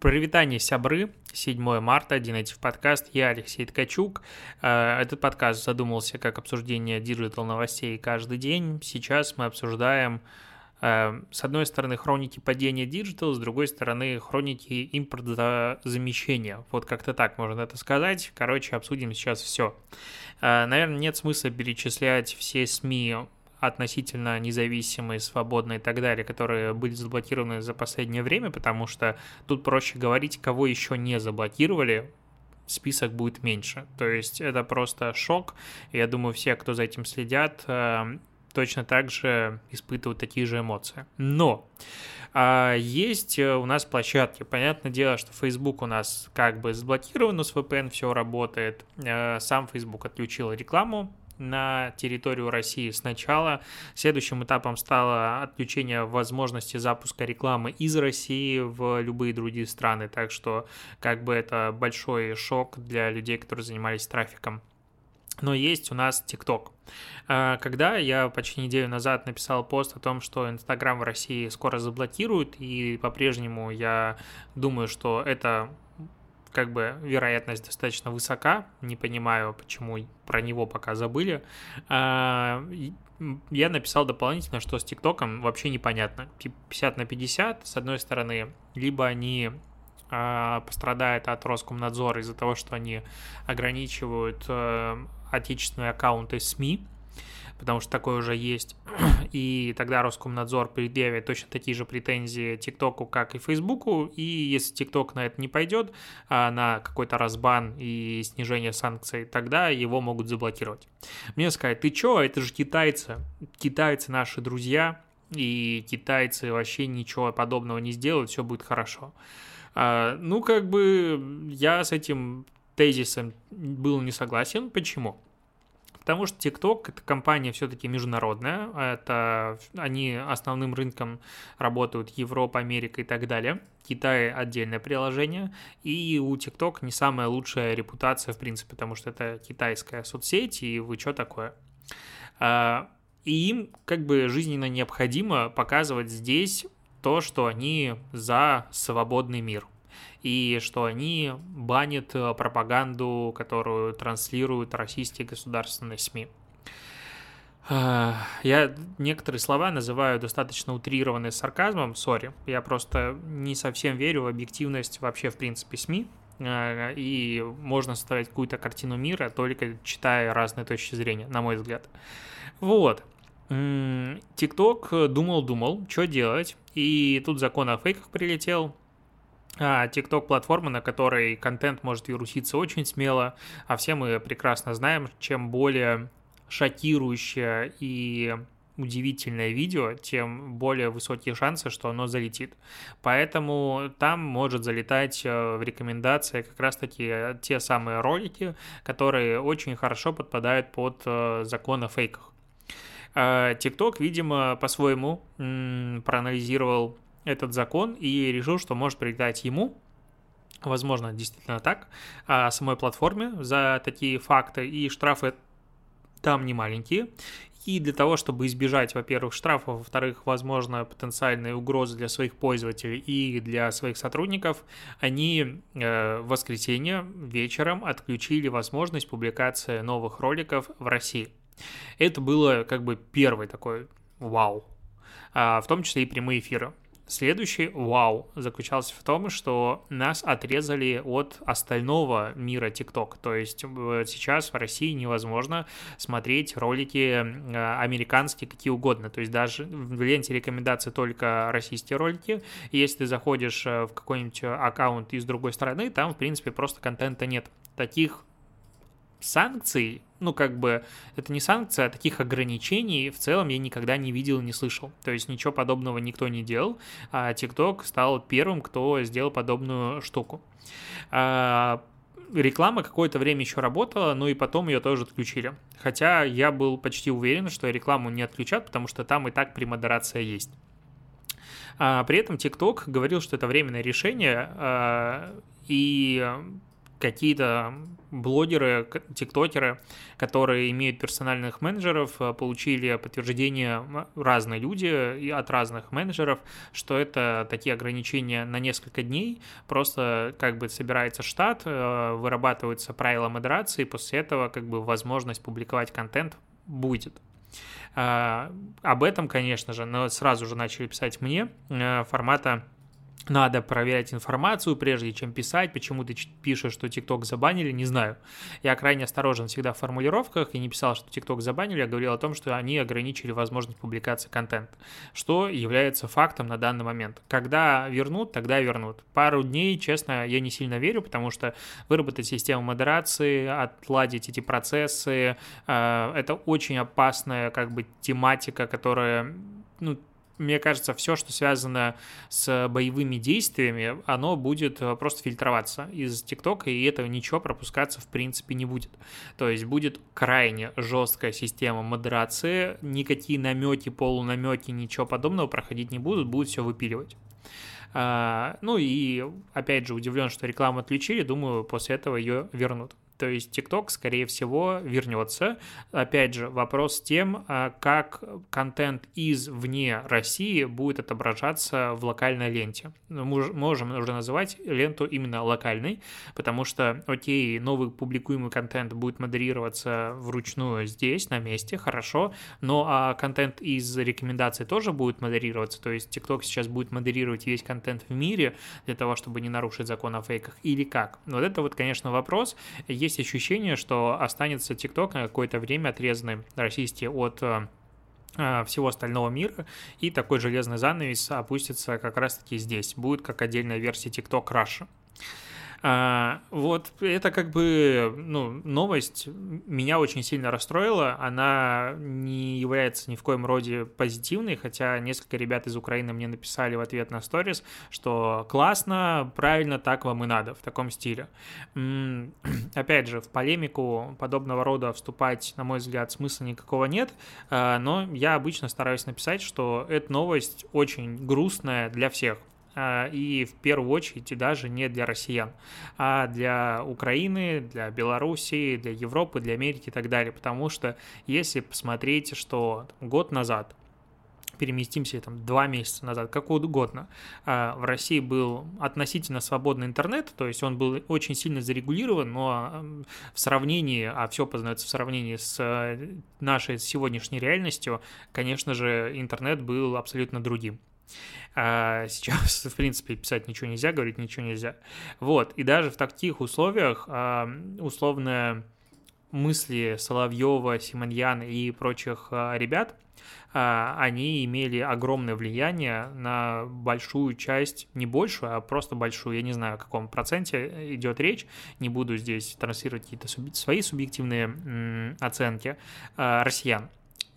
Прывітанне, сябры. 7 марта, DNative подкаст. Я Алексей Ткачук. Э, этот подкаст задумался как обсуждение digital новостей каждый день. Сейчас мы обсуждаем э, с одной стороны хроники падения digital, с другой стороны хроники импортозамещения. Вот как-то так можно это сказать. Короче, обсудим сейчас все. Э, наверное, нет смысла перечислять все СМИ относительно независимые, свободные и так далее, которые были заблокированы за последнее время, потому что тут проще говорить, кого еще не заблокировали, список будет меньше. То есть это просто шок. Я думаю, все, кто за этим следят, э, точно так же испытывают такие же эмоции. Но а есть у нас площадки. Понятное дело, что Facebook у нас как бы заблокирован, но с VPN все работает. Э, сам Facebook отключил рекламу на территорию России сначала. Следующим этапом стало отключение возможности запуска рекламы из России в любые другие страны, так что как бы это большой шок для людей, которые занимались трафиком. Но есть у нас ТикТок. А, когда я почти неделю назад написал пост о том, что Инстаграм в России скоро заблокируют, и по-прежнему я думаю, что это как бы вероятность достаточно высока, не понимаю, почему про него пока забыли. А, я написал дополнительно, что с ТикТоком вообще непонятно. 50 на 50, с одной стороны, либо они а, пострадают от Роскомнадзора из-за того, что они ограничивают э, отечественные аккаунты СМИ, потому что такое уже есть. И тогда Роскомнадзор предъявит точно такие же претензии ТикТоку, как и Фейсбуку. И если ТикТок на это не пойдет, а на какой-то разбан и снижение санкций, тогда его могут заблокировать. Мне сказать, ты чё, это же китайцы. Китайцы наши друзья, и китайцы вообще ничего подобного не сделают, все будет хорошо. А, ну, как бы я с этим тезисом был не согласен. Почему? Потому что TikTok это компания все-таки международная, это они основным рынком работают Европа, Америка и так далее. Китай отдельное приложение, и у TikTok не самая лучшая репутация, в принципе, потому что это китайская соцсеть, и вы что такое? А, и им как бы жизненно необходимо показывать здесь то, что они за свободный мир – и что они банят э, пропаганду, которую транслируют российские государственные СМИ. Э, я некоторые слова называю достаточно утрированные сарказмом, сори, я просто не совсем верю в объективность вообще в принципе СМИ, э, и можно составить какую-то картину мира, только читая разные точки зрения, на мой взгляд. Вот. ТикТок думал-думал, что делать, и тут закон о фейках прилетел, TikTok платформа, на которой контент может вируситься очень смело, а все мы прекрасно знаем, чем более шокирующее и удивительное видео, тем более высокие шансы, что оно залетит. Поэтому там может залетать э, в рекомендации как раз-таки те самые ролики, которые очень хорошо подпадают под э, закон о фейках. TikTok, э, видимо, по-своему проанализировал этот закон и решил, что может прилетать ему, возможно, действительно так, а самой платформе за такие факты, и штрафы там не маленькие. И для того, чтобы избежать, во-первых, штрафов, во-вторых, возможно, потенциальные угрозы для своих пользователей и для своих сотрудников, они э, в воскресенье вечером отключили возможность публикации новых роликов в России. Это было как бы первый такой вау, а, в том числе и прямые эфиры. Следующий вау заключался в том, что нас отрезали от остального мира TikTok. То есть э, сейчас в России невозможно смотреть ролики э, американские какие угодно. То есть даже в ленте рекомендаций только российские ролики. Если ты заходишь э, в какой-нибудь аккаунт из другой страны, там, в принципе, просто контента нет. Таких санкций, ну, как бы, это не санкция, а таких ограничений в целом я никогда не видел и не слышал. То есть ничего подобного никто не делал, а TikTok стал первым, кто сделал подобную штуку. А, реклама какое-то время еще работала, но и потом ее тоже отключили. Хотя я был почти уверен, что рекламу не отключат, потому что там и так премодерация есть. А при этом TikTok говорил, что это временное решение, а, и какие-то блогеры, тиктокеры, которые имеют персональных менеджеров, э, получили подтверждение разные люди от разных менеджеров, что это такие ограничения на несколько дней, просто как бы собирается штат, э, вырабатываются правила модерации, и после этого как бы возможность публиковать контент будет. А, об этом, конечно же, но сразу же начали писать мне э, формата надо проверять информацию, прежде чем писать. Почему ты пишешь, что ТикТок забанили, не знаю. Я крайне осторожен всегда в формулировках и не писал, что ТикТок забанили, я говорил о том, что они ограничили возможность публикации контента, что является фактом на данный момент. Когда вернут, тогда вернут. Пару дней, честно, я не сильно верю, потому что выработать систему модерации, отладить эти процессы, э, это очень опасная как бы тематика, которая ну, мне кажется, все, что связано с боевыми действиями, оно будет э, просто фильтроваться из ТикТока, и этого ничего пропускаться в принципе не будет. То есть будет крайне жесткая система модерации, никакие намеки, полунамеки, ничего подобного проходить не будут, будут все выпиливать. А, ну и опять же удивлен, что рекламу отключили, думаю, после этого ее вернут. То есть TikTok, скорее всего, вернется. Опять же, вопрос с тем, а, как контент из вне России будет отображаться в локальной ленте. Мы можем уже называть ленту именно локальной, потому что, окей, новый публикуемый контент будет модерироваться вручную здесь, на месте, хорошо, но а контент из рекомендаций тоже будет модерироваться, то есть TikTok сейчас будет модерировать весь контент в мире для того, чтобы не нарушить закон о фейках, или как? Вот это вот, конечно, вопрос. Есть есть ощущение, что останется TikTok на какое-то время отрезанный российский от э, э, всего остального мира, и такой железный занавес опустится как раз-таки здесь. Будет как отдельная версия TikTok Russia. А, вот это как бы ну, новость меня очень сильно расстроила. Она не является ни в коем роде позитивной, хотя несколько ребят из Украины мне написали в ответ на сторис, что классно, правильно, так вам и надо, в таком стиле. Опять же, в полемику подобного рода вступать, на мой взгляд, смысла никакого нет, а, но я обычно стараюсь написать, что эта новость очень грустная для всех. А, и в первую очередь даже не для россиян, а для Украины, для Белоруссии, для Европы, для Америки и так далее. Потому что если посмотреть, что год назад переместимся там два месяца назад, как угодно. А, в России был относительно свободный интернет, то есть он был очень сильно зарегулирован, но в сравнении, а все познается в сравнении с э, нашей сегодняшней реальностью, конечно же, интернет был абсолютно другим. А сейчас, в принципе, писать ничего нельзя, говорить ничего нельзя. Вот, и даже в таких условиях а, условно мысли Соловьева, Симоньяна и прочих а, ребят, а, они имели огромное влияние на большую часть, не большую, а просто большую, я не знаю, о каком проценте идет речь, не буду здесь транслировать какие-то свои субъективные оценки россиян.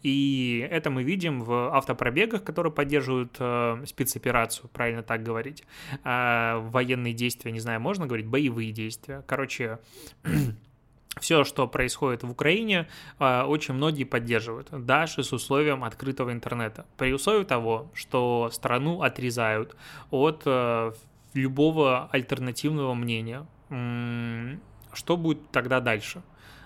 И это мы видим в автопробегах, которые поддерживают э, спецоперацию, правильно так говорить. Э, военные действия, не знаю, можно говорить, боевые действия. Короче, все, что происходит в Украине, э, очень многие поддерживают, даже с условием открытого интернета. При условии того, что страну отрезают от э, любого альтернативного мнения, что будет тогда дальше?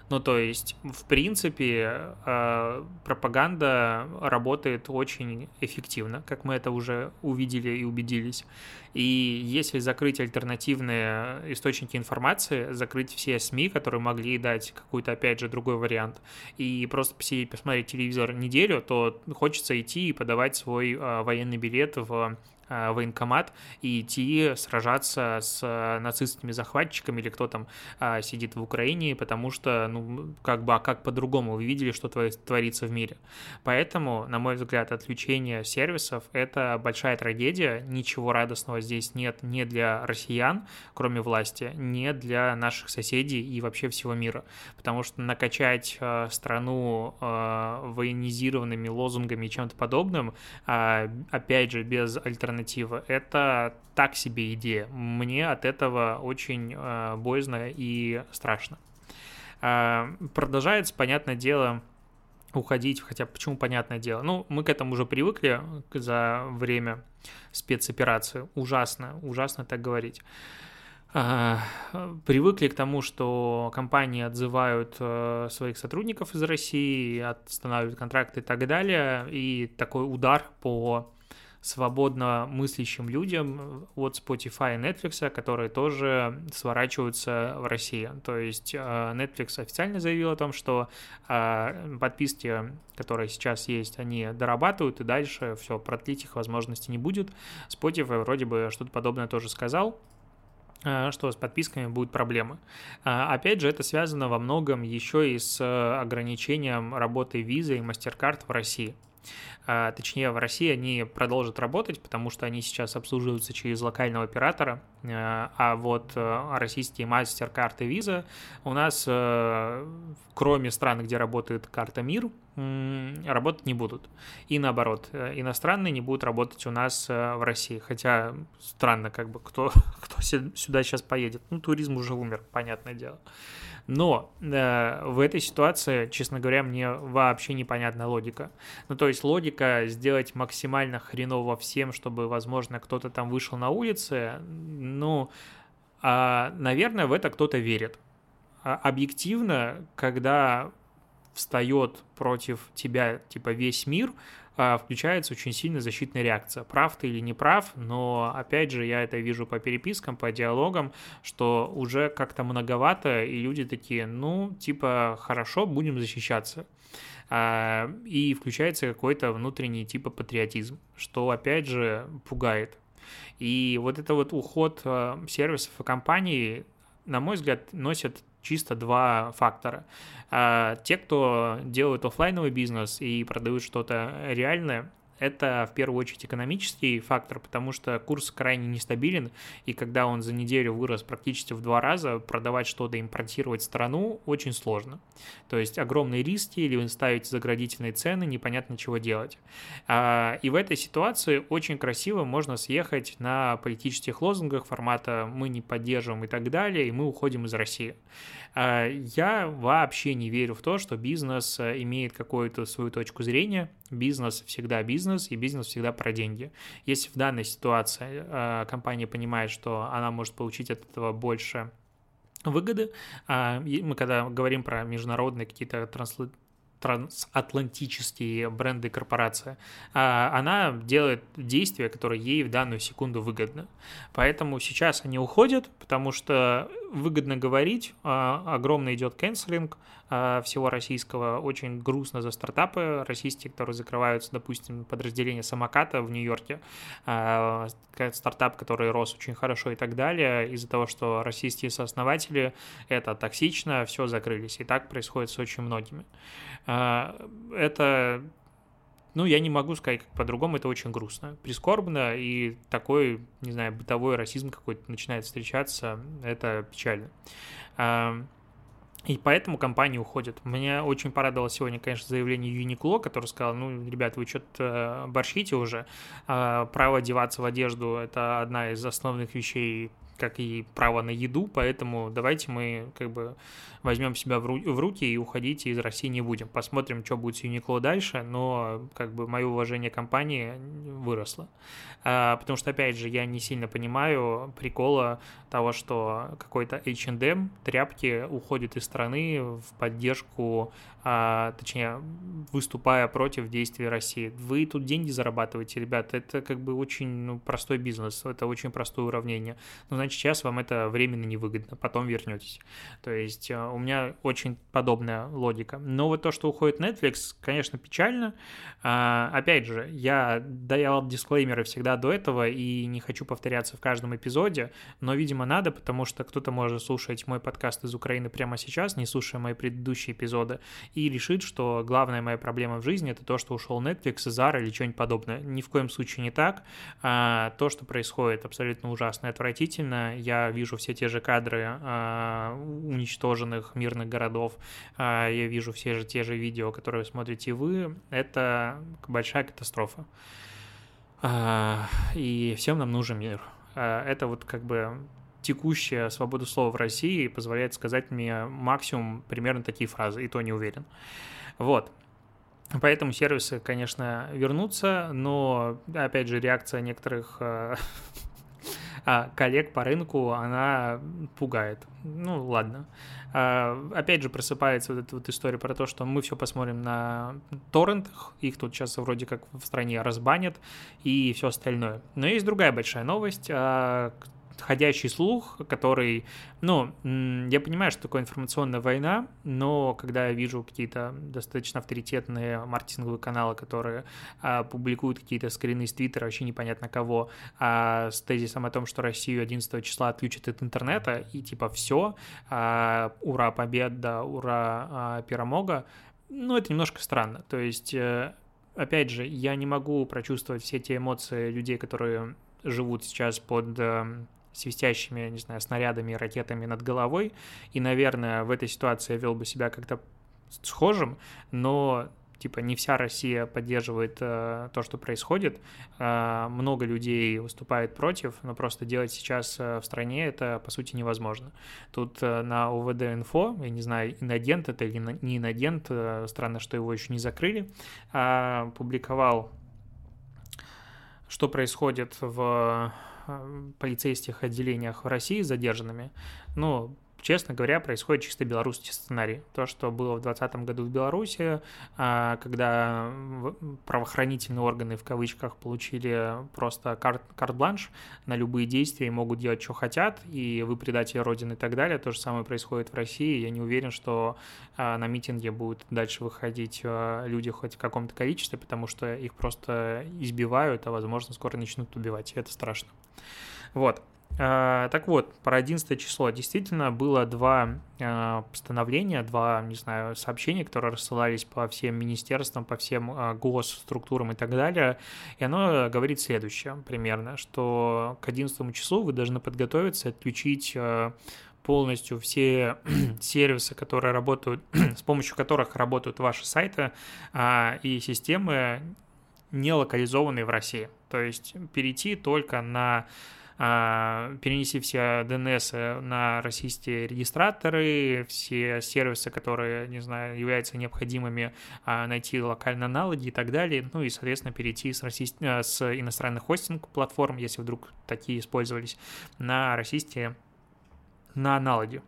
Ну, то есть, в принципе, э, пропаганда работает очень эффективно, как мы это уже увидели и убедились. И если закрыть альтернативные источники информации, закрыть все СМИ, которые могли дать какой-то, опять же, другой вариант, и просто посидеть, посмотреть телевизор неделю, то хочется идти и подавать свой э, военный билет в военкомат и идти сражаться с э, нацистскими захватчиками или кто там э, сидит в Украине, потому что, ну, как бы, а как по-другому вы видели, что творится в мире. Поэтому, на мой взгляд, отключение сервисов — это большая трагедия, ничего радостного здесь нет ни для россиян, кроме власти, ни для наших соседей и вообще всего мира, потому что накачать страну военизированными лозунгами и чем-то подобным, опять же, без альтернатив альтернатива. Это так себе идея. Мне от этого очень э, боязно и страшно. Э, продолжается, понятное дело, уходить, хотя почему понятное дело. Ну, мы к этому уже привыкли за время спецоперации. Ужасно, ужасно так говорить. а, привыкли к тому, что компании отзывают э, своих сотрудников из России, останавливают контракты и так далее, и такой удар по свободно мыслящим людям от Spotify и Netflix, которые тоже сворачиваются в России. То есть э, Netflix официально заявил о том, что э, подписки, которые сейчас есть, они дорабатывают, и дальше все, продлить их возможности не будет. Spotify вроде бы что-то подобное тоже сказал, э, что с подписками будут проблемы. Опять же, это связано во многом еще и с ограничением работы визы и MasterCard в России. А, точнее, в России они продолжат работать, потому что они сейчас обслуживаются через локального оператора, а, а вот э, российские MasterCard и Visa у нас, э, кроме стран, где работает карта МИР, работать не будут. И наоборот, э, иностранные не будут работать у нас в России. Хотя странно, как бы, кто, кто сюда сейчас поедет. Ну, туризм уже умер, понятное дело. Но э, в этой ситуации, честно говоря, мне вообще непонятна логика. Ну, то есть логика сделать максимально хреново всем, чтобы, возможно, кто-то там вышел на улицы, ну, э, наверное, в это кто-то верит. А объективно, когда встает против тебя, типа, весь мир, а, включается очень сильная защитная реакция. Прав ты или не прав, но опять же я это вижу по перепискам, по диалогам, что уже как-то многовато, и люди такие, ну, типа, хорошо, будем защищаться. А, и включается какой-то внутренний типа патриотизм, что опять же пугает. И вот это вот уход а, сервисов и компаний, на мой взгляд, носит чисто два фактора. А те, кто делают офлайновый бизнес и продают что-то реальное, это в первую очередь экономический фактор, потому что курс крайне нестабилен, и когда он за неделю вырос практически в два раза, продавать что-то, импортировать страну очень сложно. То есть огромные риски, или вы ставите заградительные цены, непонятно чего делать. А, и в этой ситуации очень красиво можно съехать на политических лозунгах формата «мы не поддерживаем» и так далее, и мы уходим из России. А, я вообще не верю в то, что бизнес имеет какую-то свою точку зрения. Бизнес всегда бизнес, и бизнес всегда про деньги. Если в данной ситуации э, компания понимает, что она может получить от этого больше выгоды. А, мы когда говорим про международные какие-то трансла трансатлантические бренды корпорация, а, она делает действия, которые ей в данную секунду выгодны. Поэтому сейчас они уходят, потому что выгодно говорить, а, огромно идет канцелинг а, всего российского, очень грустно за стартапы российские, которые закрываются, допустим, подразделение самоката в Нью-Йорке, стартап, который рос очень хорошо и так далее, из-за того, что российские сооснователи, это токсично, все закрылись. И так происходит с очень многими. А, это ну, я не могу сказать как по-другому, это очень грустно, прискорбно, и такой, не знаю, бытовой расизм какой-то начинает встречаться, это печально. И поэтому компании уходят. Мне очень порадовало сегодня, конечно, заявление Юникло, который сказал, ну, ребят, вы что-то борщите уже, а, право одеваться в одежду – это одна из основных вещей как и право на еду, поэтому давайте мы как бы возьмем себя в, ру- в руки и уходить из России не будем. Посмотрим, что будет с Uniqlo дальше, но как бы мое уважение компании выросло. А, потому что, опять же, я не сильно понимаю прикола того, что какой-то H&M тряпки уходит из страны в поддержку, а, точнее, выступая против действий России. Вы тут деньги зарабатываете, ребят, это как бы очень ну, простой бизнес, это очень простое уравнение. Но, значит, сейчас вам это временно невыгодно, потом вернетесь. То есть а, у меня очень подобная логика. Но вот то, что уходит Netflix, конечно, печально. А, опять же, я дал дисклеймеры всегда до этого и не хочу повторяться в каждом эпизоде, но, видимо, надо, потому что кто-то может слушать мой подкаст из Украины прямо сейчас, не слушая мои предыдущие эпизоды, и решит, что главная моя проблема в жизни это то, что ушел Netflix, Zara или что-нибудь подобное. Ни в коем случае не так. А, то, что происходит, абсолютно ужасно и отвратительно. Я вижу все те же кадры а, уничтоженных мирных городов, а, я вижу все же те же видео, которые смотрите вы. Это большая катастрофа. А, и всем нам нужен мир. А, это вот как бы текущая свобода слова в России позволяет сказать мне максимум примерно такие фразы, и то не уверен. Вот. Поэтому сервисы, конечно, вернутся, но, опять же, реакция некоторых а коллег по рынку она пугает. Ну, ладно. А, опять же, просыпается вот эта вот история про то, что мы все посмотрим на торрентах, их тут сейчас вроде как в стране разбанят и все остальное. Но есть другая большая новость, а, ходящий слух, который, ну, я понимаю, что такое информационная война, но когда я вижу какие-то достаточно авторитетные маркетинговые каналы, которые а, публикуют какие-то скрины из Твиттера, вообще непонятно кого, а, с тезисом о том, что Россию 11 числа отключат от интернета, и типа все, а, ура, победа, ура, а, пиромога, ну, это немножко странно. То есть, э, опять же, я не могу прочувствовать все те эмоции людей, которые живут сейчас под эм, свистящими, не знаю, снарядами и ракетами над головой. И, наверное, в этой ситуации я вел бы себя как-то схожим, но типа не вся Россия поддерживает э, то, что происходит, э, много людей выступает против, но просто делать сейчас э, в стране это по сути невозможно. Тут э, на УВД инфо, я не знаю, инагент это или не инагент, э, странно, что его еще не закрыли, э, публиковал, что происходит в полицейских отделениях в России задержанными, ну, честно говоря, происходит чисто белорусский сценарий. То, что было в 2020 году в Беларуси, а, когда правоохранительные органы в кавычках получили просто карт, карт-бланш на любые действия и могут делать, что хотят, и вы предатели Родины и так далее. То же самое происходит в России. Я не уверен, что а, на митинге будут дальше выходить а, люди хоть в каком-то количестве, потому что их просто избивают, а возможно скоро начнут убивать. Это страшно. Вот. А, так вот, про 11 число действительно было два а, постановления, два, не знаю, сообщения, которые рассылались по всем министерствам, по всем а, госструктурам и так далее. И оно говорит следующее примерно, что к 11 числу вы должны подготовиться, отключить полностью все сервисы, которые работают, с помощью которых работают ваши сайты и системы, не локализованные в России. То есть перейти только на перенеси все DNS на российские регистраторы, все сервисы, которые, не знаю, являются необходимыми, а, найти локальные аналоги и так далее, ну и, соответственно, перейти с, российских, а, с иностранных хостинг-платформ, если вдруг такие использовались, на российские, на аналоги.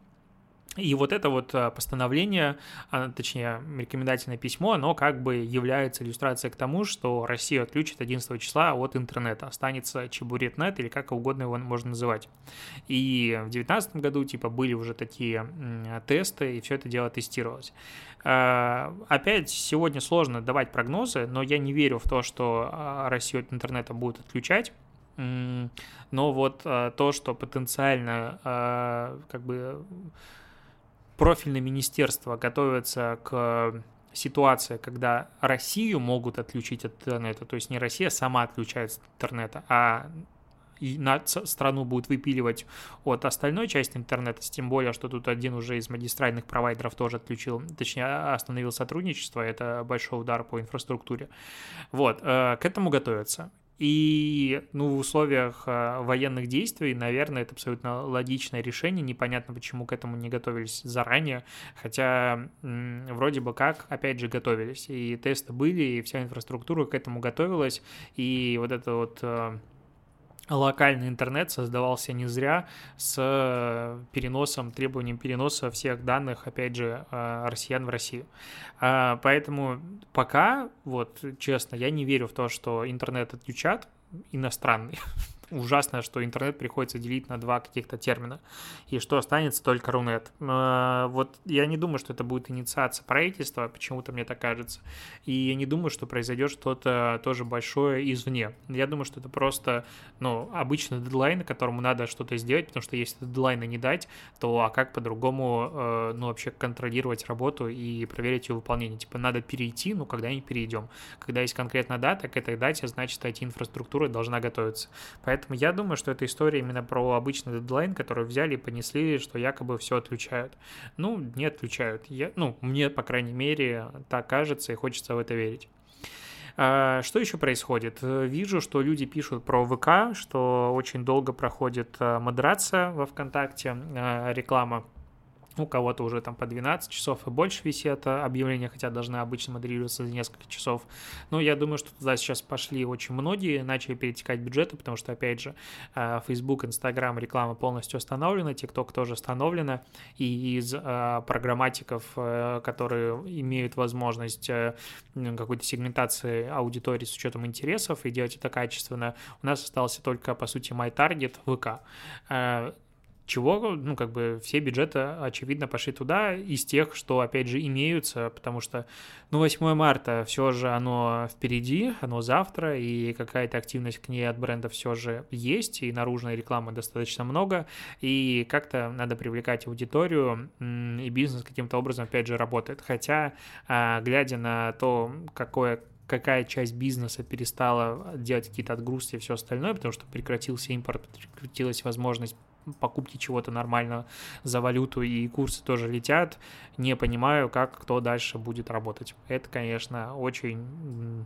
И вот это вот а, постановление, а, точнее, рекомендательное письмо, оно как бы является иллюстрацией к тому, что Россию отключит 11 числа от интернета. Останется чебуретнет или как угодно его можно называть. И в 2019 году, типа, были уже такие тесты, и все это дело тестировалось. А, опять, сегодня сложно давать прогнозы, но я не верю в то, что Россию от интернета будут отключать. Но вот то, что потенциально как бы профильное министерство готовится к ситуации, когда Россию могут отключить от интернета, то есть не Россия сама отключается от интернета, а и на страну будут выпиливать от остальной части интернета, тем более, что тут один уже из магистральных провайдеров тоже отключил, точнее, остановил сотрудничество, это большой удар по инфраструктуре. Вот, э, к этому готовятся. И, ну, в условиях э, военных действий, наверное, это абсолютно логичное решение. Непонятно, почему к этому не готовились заранее. Хотя, вроде бы как, опять же, готовились. И тесты были, и вся инфраструктура к этому готовилась. И вот это вот... Э, локальный интернет создавался не зря с переносом, требованием переноса всех данных, опять же, э, россиян в Россию. А, поэтому пока, вот честно, я не верю в то, что интернет отключат иностранный. ужасно, что интернет приходится делить на два каких-то термина, и что останется только Рунет. А, вот я не думаю, что это будет инициация правительства, почему-то мне так кажется, и я не думаю, что произойдет что-то тоже большое извне. Я думаю, что это просто, ну, обычный дедлайн, которому надо что-то сделать, потому что если дедлайна не дать, то а как по-другому, э, ну, вообще контролировать работу и проверить ее выполнение? Типа надо перейти, ну, когда-нибудь перейдем. Когда есть конкретная дата, к этой дате, значит, IT-инфраструктура должна готовиться. Поэтому Поэтому я думаю, что это история именно про обычный дедлайн, который взяли и понесли, что якобы все отключают. Ну, не отключают. Я, ну, мне, по крайней мере, так кажется, и хочется в это верить. А, что еще происходит? Вижу, что люди пишут про ВК, что очень долго проходит а, модерация во ВКонтакте, а, реклама у кого-то уже там по 12 часов и больше висит объявления, хотя должны обычно модерироваться за несколько часов. Но я думаю, что туда сейчас пошли очень многие, начали перетекать бюджеты, потому что, опять же, э, Facebook, Instagram, реклама полностью остановлена, TikTok тоже остановлена, и из э, программатиков, э, которые имеют возможность какой-то сегментации аудитории с учетом интересов и делать это качественно, у нас остался только, по сути, MyTarget, ВК чего, ну, как бы все бюджеты, очевидно, пошли туда из тех, что, опять же, имеются, потому что, ну, 8 марта все же оно впереди, оно завтра, и какая-то активность к ней от бренда все же есть, и наружной рекламы достаточно много, и как-то надо привлекать аудиторию, и бизнес каким-то образом, опять же, работает. Хотя, а, глядя на то, какое какая часть бизнеса перестала делать какие-то отгрузки и все остальное, потому что прекратился импорт, прекратилась возможность покупки чего-то нормального за валюту, и курсы тоже летят, не понимаю, как кто дальше будет работать. Это, конечно, очень...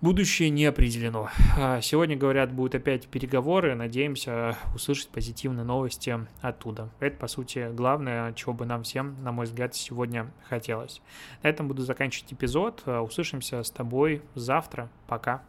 Будущее не определено. А, сегодня, говорят, будут опять переговоры. Надеемся услышать позитивные новости оттуда. Это, по сути, главное, чего бы нам всем, на мой взгляд, сегодня хотелось. На этом буду заканчивать эпизод. Услышимся с тобой завтра. Пока.